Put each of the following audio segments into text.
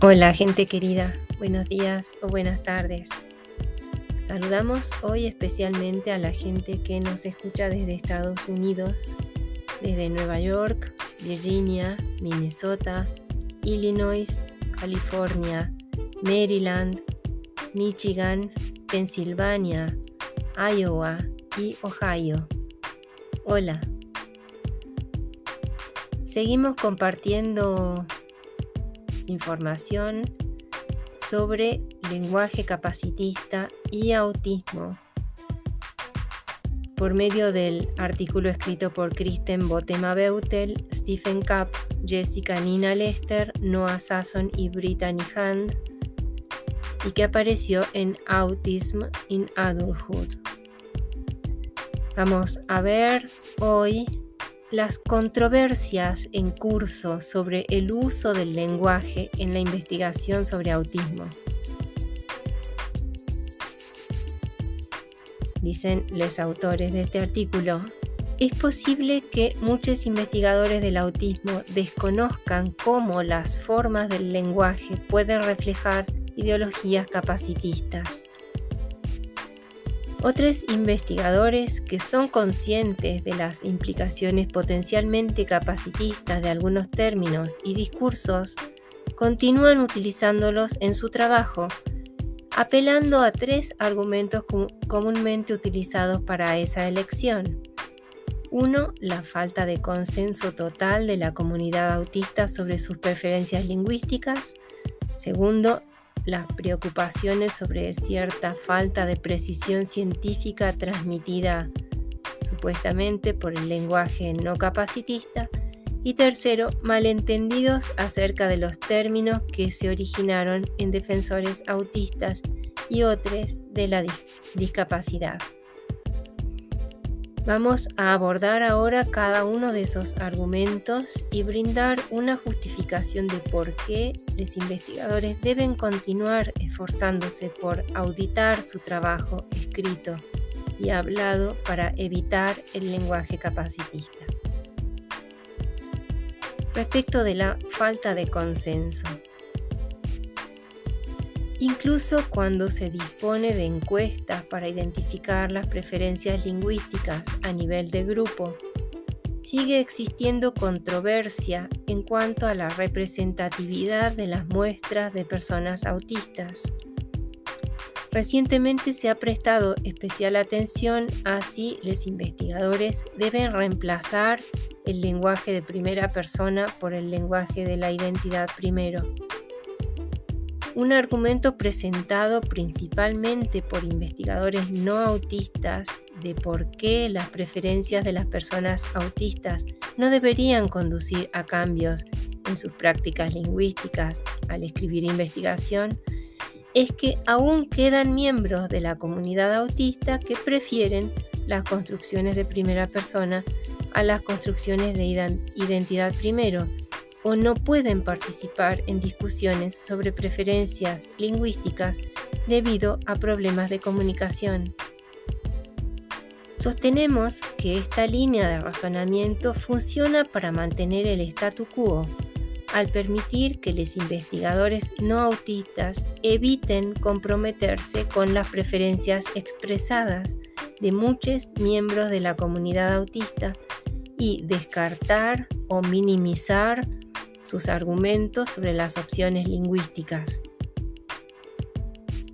Hola gente querida, buenos días o buenas tardes. Saludamos hoy especialmente a la gente que nos escucha desde Estados Unidos, desde Nueva York, Virginia, Minnesota, Illinois, California, Maryland, Michigan, Pensilvania, Iowa y Ohio. Hola. Seguimos compartiendo información sobre lenguaje capacitista y autismo por medio del artículo escrito por Kristen Botema Beutel, Stephen Kapp, Jessica Nina Lester, Noah Sasson y Brittany Hand, y que apareció en Autism in Adulthood. Vamos a ver hoy las controversias en curso sobre el uso del lenguaje en la investigación sobre autismo. Dicen los autores de este artículo, es posible que muchos investigadores del autismo desconozcan cómo las formas del lenguaje pueden reflejar ideologías capacitistas. Otros investigadores que son conscientes de las implicaciones potencialmente capacitistas de algunos términos y discursos continúan utilizándolos en su trabajo, apelando a tres argumentos comúnmente utilizados para esa elección. Uno, la falta de consenso total de la comunidad autista sobre sus preferencias lingüísticas. Segundo, las preocupaciones sobre cierta falta de precisión científica transmitida supuestamente por el lenguaje no capacitista. Y tercero, malentendidos acerca de los términos que se originaron en defensores autistas y otros de la discapacidad. Vamos a abordar ahora cada uno de esos argumentos y brindar una justificación de por qué los investigadores deben continuar esforzándose por auditar su trabajo escrito y hablado para evitar el lenguaje capacitista. Respecto de la falta de consenso. Incluso cuando se dispone de encuestas para identificar las preferencias lingüísticas a nivel de grupo, sigue existiendo controversia en cuanto a la representatividad de las muestras de personas autistas. Recientemente se ha prestado especial atención a si los investigadores deben reemplazar el lenguaje de primera persona por el lenguaje de la identidad primero un argumento presentado principalmente por investigadores no autistas de por qué las preferencias de las personas autistas no deberían conducir a cambios en sus prácticas lingüísticas al escribir investigación, es que aún quedan miembros de la comunidad autista que prefieren las construcciones de primera persona a las construcciones de identidad primero o no pueden participar en discusiones sobre preferencias lingüísticas debido a problemas de comunicación. Sostenemos que esta línea de razonamiento funciona para mantener el statu quo, al permitir que los investigadores no autistas eviten comprometerse con las preferencias expresadas de muchos miembros de la comunidad autista y descartar o minimizar sus argumentos sobre las opciones lingüísticas.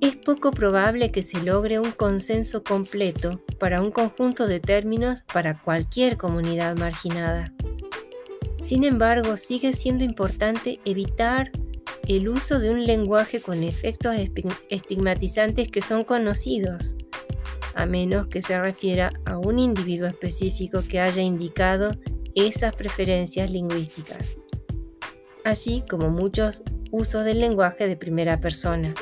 Es poco probable que se logre un consenso completo para un conjunto de términos para cualquier comunidad marginada. Sin embargo, sigue siendo importante evitar el uso de un lenguaje con efectos estigmatizantes que son conocidos, a menos que se refiera a un individuo específico que haya indicado esas preferencias lingüísticas así como muchos usos del lenguaje de primera persona.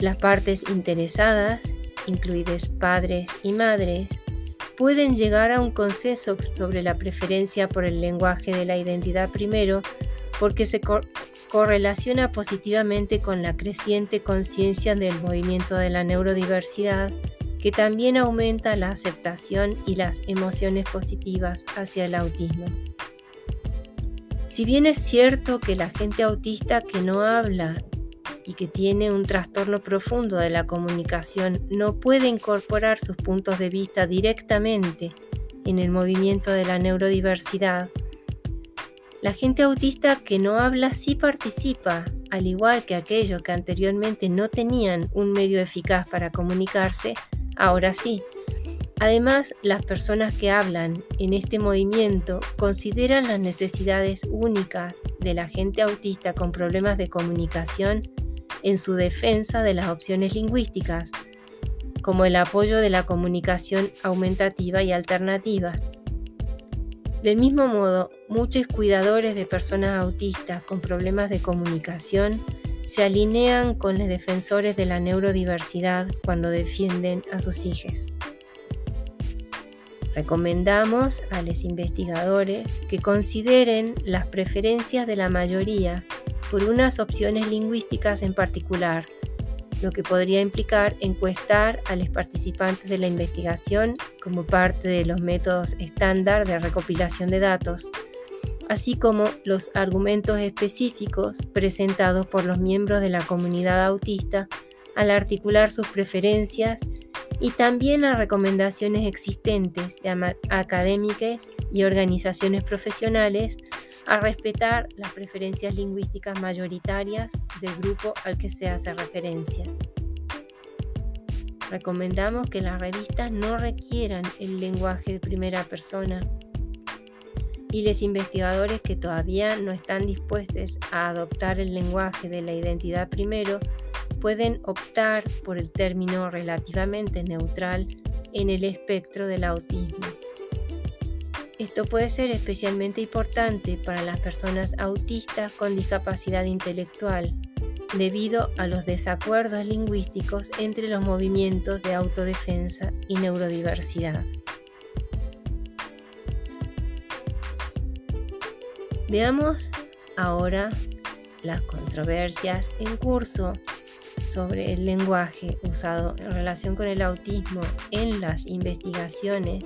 Las partes interesadas, incluidas padres y madres, pueden llegar a un consenso sobre la preferencia por el lenguaje de la identidad primero porque se correlaciona positivamente con la creciente conciencia del movimiento de la neurodiversidad, que también aumenta la aceptación y las emociones positivas hacia el autismo. Si bien es cierto que la gente autista que no habla y que tiene un trastorno profundo de la comunicación no puede incorporar sus puntos de vista directamente en el movimiento de la neurodiversidad, la gente autista que no habla sí participa, al igual que aquellos que anteriormente no tenían un medio eficaz para comunicarse, ahora sí. Además, las personas que hablan en este movimiento consideran las necesidades únicas de la gente autista con problemas de comunicación en su defensa de las opciones lingüísticas, como el apoyo de la comunicación aumentativa y alternativa. Del mismo modo, muchos cuidadores de personas autistas con problemas de comunicación se alinean con los defensores de la neurodiversidad cuando defienden a sus hijos. Recomendamos a los investigadores que consideren las preferencias de la mayoría por unas opciones lingüísticas en particular, lo que podría implicar encuestar a los participantes de la investigación como parte de los métodos estándar de recopilación de datos, así como los argumentos específicos presentados por los miembros de la comunidad autista al articular sus preferencias y también las recomendaciones existentes de académicas y organizaciones profesionales a respetar las preferencias lingüísticas mayoritarias del grupo al que se hace referencia. Recomendamos que las revistas no requieran el lenguaje de primera persona y los investigadores que todavía no están dispuestos a adoptar el lenguaje de la identidad primero pueden optar por el término relativamente neutral en el espectro del autismo. Esto puede ser especialmente importante para las personas autistas con discapacidad intelectual, debido a los desacuerdos lingüísticos entre los movimientos de autodefensa y neurodiversidad. Veamos ahora las controversias en curso sobre el lenguaje usado en relación con el autismo en las investigaciones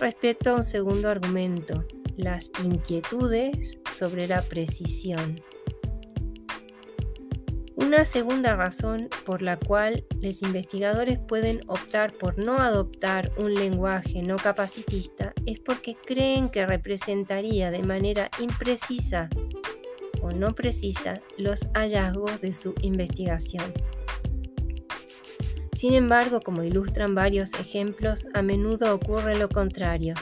respecto a un segundo argumento, las inquietudes sobre la precisión. Una segunda razón por la cual los investigadores pueden optar por no adoptar un lenguaje no capacitista es porque creen que representaría de manera imprecisa o no precisa los hallazgos de su investigación. Sin embargo, como ilustran varios ejemplos, a menudo ocurre lo contrario.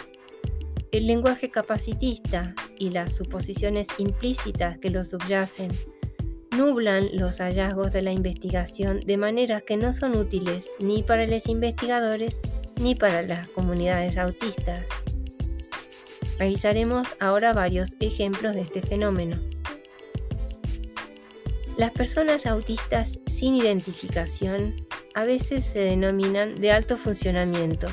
El lenguaje capacitista y las suposiciones implícitas que lo subyacen nublan los hallazgos de la investigación de manera que no son útiles ni para los investigadores ni para las comunidades autistas. Revisaremos ahora varios ejemplos de este fenómeno. Las personas autistas sin identificación a veces se denominan de alto funcionamiento,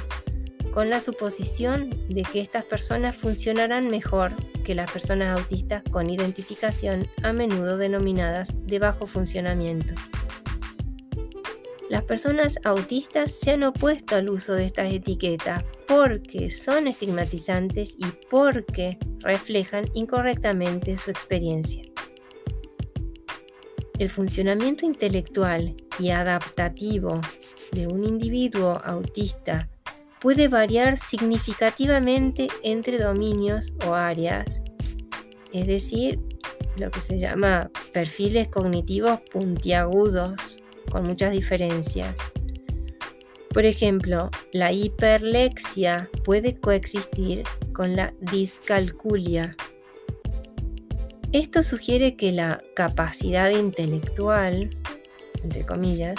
con la suposición de que estas personas funcionarán mejor que las personas autistas con identificación, a menudo denominadas de bajo funcionamiento. Las personas autistas se han opuesto al uso de estas etiquetas porque son estigmatizantes y porque reflejan incorrectamente su experiencia. El funcionamiento intelectual y adaptativo de un individuo autista puede variar significativamente entre dominios o áreas, es decir, lo que se llama perfiles cognitivos puntiagudos con muchas diferencias. Por ejemplo, la hiperlexia puede coexistir con la discalculia esto sugiere que la capacidad intelectual, entre comillas,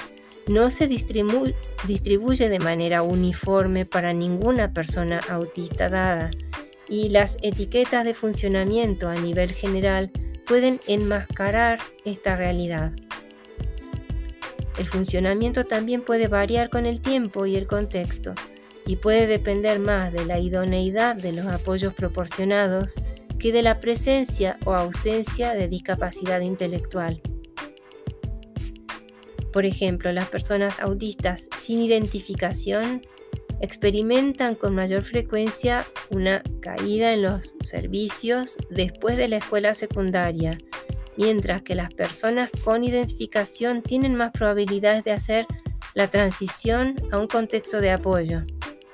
no se distribuye de manera uniforme para ninguna persona autista dada y las etiquetas de funcionamiento a nivel general pueden enmascarar esta realidad. El funcionamiento también puede variar con el tiempo y el contexto y puede depender más de la idoneidad de los apoyos proporcionados que de la presencia o ausencia de discapacidad intelectual. Por ejemplo, las personas autistas sin identificación experimentan con mayor frecuencia una caída en los servicios después de la escuela secundaria, mientras que las personas con identificación tienen más probabilidades de hacer la transición a un contexto de apoyo,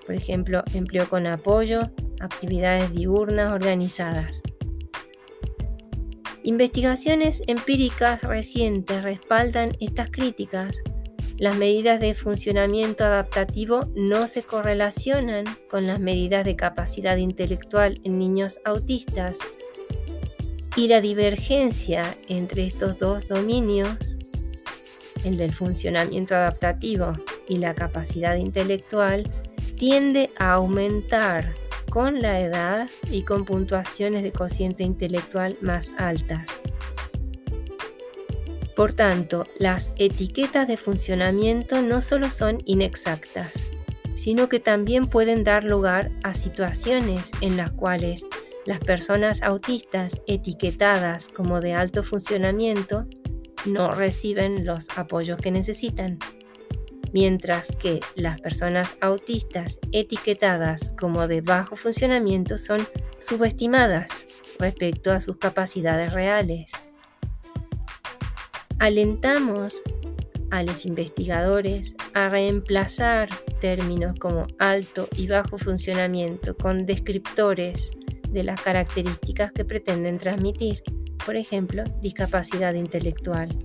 por ejemplo, empleo con apoyo, actividades diurnas organizadas. Investigaciones empíricas recientes respaldan estas críticas las medidas de funcionamiento adaptativo no se correlacionan con las medidas de capacidad intelectual en niños autistas y la divergencia entre estos dos dominios, el del funcionamiento adaptativo y la capacidad intelectual, tiende a aumentar con la edad y con puntuaciones de cociente intelectual más altas. Por tanto, las etiquetas de funcionamiento no solo son inexactas, sino que también pueden dar lugar a situaciones en las cuales las personas autistas etiquetadas como de alto funcionamiento no reciben los apoyos que necesitan, mientras que las personas autistas etiquetadas como de bajo funcionamiento son subestimadas respecto a sus capacidades reales. Alentamos a los investigadores a reemplazar términos como alto y bajo funcionamiento con descriptores de las características que pretenden transmitir, por ejemplo, discapacidad intelectual.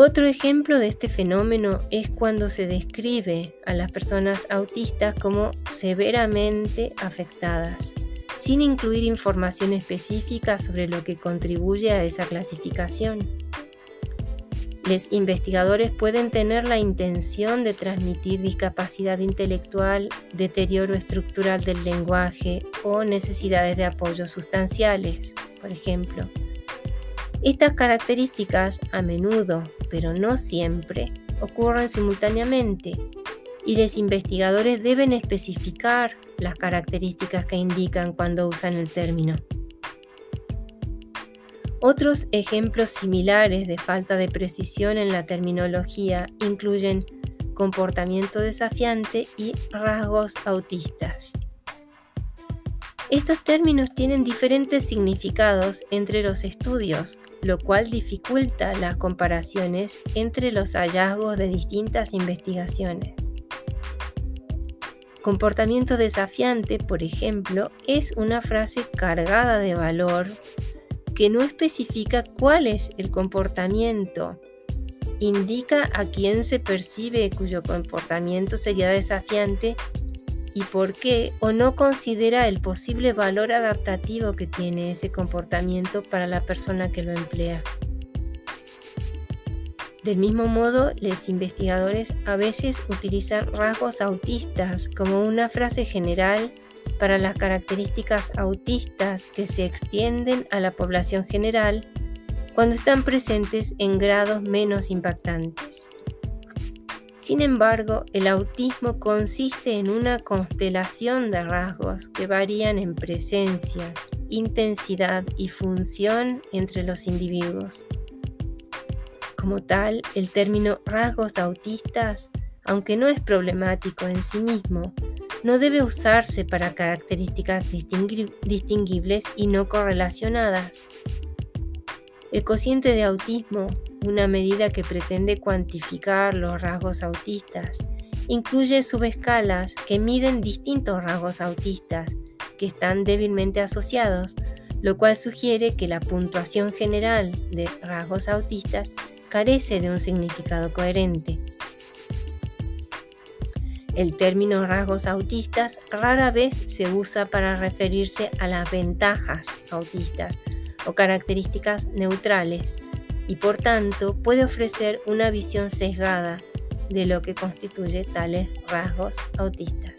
Otro ejemplo de este fenómeno es cuando se describe a las personas autistas como severamente afectadas sin incluir información específica sobre lo que contribuye a esa clasificación. Los investigadores pueden tener la intención de transmitir discapacidad intelectual, deterioro estructural del lenguaje o necesidades de apoyo sustanciales, por ejemplo. Estas características a menudo, pero no siempre, ocurren simultáneamente y los investigadores deben especificar las características que indican cuando usan el término. Otros ejemplos similares de falta de precisión en la terminología incluyen comportamiento desafiante y rasgos autistas. Estos términos tienen diferentes significados entre los estudios, lo cual dificulta las comparaciones entre los hallazgos de distintas investigaciones. Comportamiento desafiante, por ejemplo, es una frase cargada de valor que no especifica cuál es el comportamiento. Indica a quién se percibe cuyo comportamiento sería desafiante y por qué o no considera el posible valor adaptativo que tiene ese comportamiento para la persona que lo emplea. Del mismo modo, los investigadores a veces utilizan rasgos autistas como una frase general para las características autistas que se extienden a la población general cuando están presentes en grados menos impactantes. Sin embargo, el autismo consiste en una constelación de rasgos que varían en presencia, intensidad y función entre los individuos. Como tal, el término rasgos autistas, aunque no es problemático en sí mismo, no debe usarse para características distinguibles y no correlacionadas. El cociente de autismo, una medida que pretende cuantificar los rasgos autistas, incluye subescalas que miden distintos rasgos autistas que están débilmente asociados, lo cual sugiere que la puntuación general de rasgos autistas carece de un significado coherente. El término rasgos autistas rara vez se usa para referirse a las ventajas autistas o características neutrales y por tanto puede ofrecer una visión sesgada de lo que constituye tales rasgos autistas.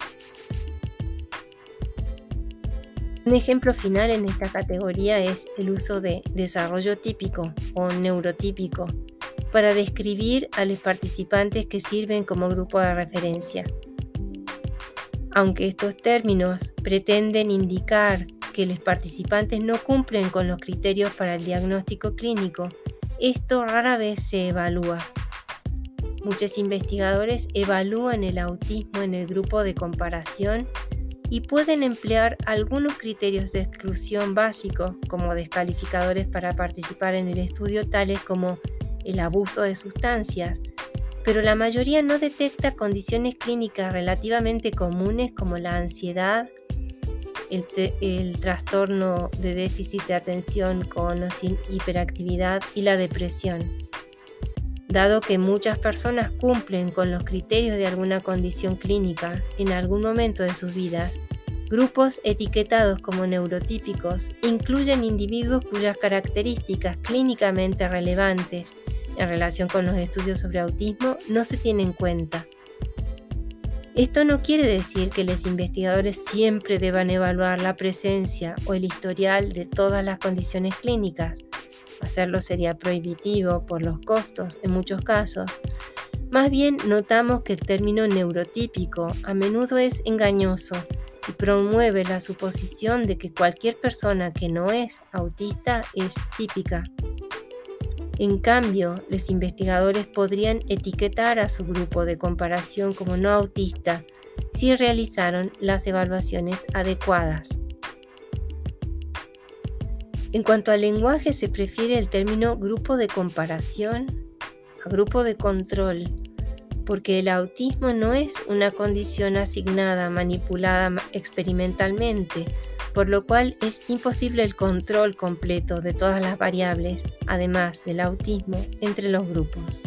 Un ejemplo final en esta categoría es el uso de desarrollo típico o neurotípico para describir a los participantes que sirven como grupo de referencia. Aunque estos términos pretenden indicar que los participantes no cumplen con los criterios para el diagnóstico clínico, esto rara vez se evalúa. Muchos investigadores evalúan el autismo en el grupo de comparación y pueden emplear algunos criterios de exclusión básicos como descalificadores para participar en el estudio tales como el abuso de sustancias, pero la mayoría no detecta condiciones clínicas relativamente comunes como la ansiedad, el, trastorno de déficit de atención con o sin hiperactividad y la depresión. Dado que muchas personas cumplen con los criterios de alguna condición clínica en algún momento de sus vidas, grupos etiquetados como neurotípicos incluyen individuos cuyas características clínicamente relevantes en relación con los estudios sobre autismo no se tienen en cuenta. Esto no quiere decir que los investigadores siempre deban evaluar la presencia o el historial de todas las condiciones clínicas. Hacerlo sería prohibitivo por los costos en muchos casos. Más bien notamos que el término neurotípico a menudo es engañoso y promueve la suposición de que cualquier persona que no es autista es típica. En cambio, los investigadores podrían etiquetar a su grupo de comparación como no autista si realizaron las evaluaciones adecuadas. En cuanto al lenguaje, se prefiere el término grupo de comparación a grupo de control, porque el autismo no es una condición asignada, manipulada experimentalmente, por lo cual es imposible el control completo de todas las variables, además del autismo, entre los grupos.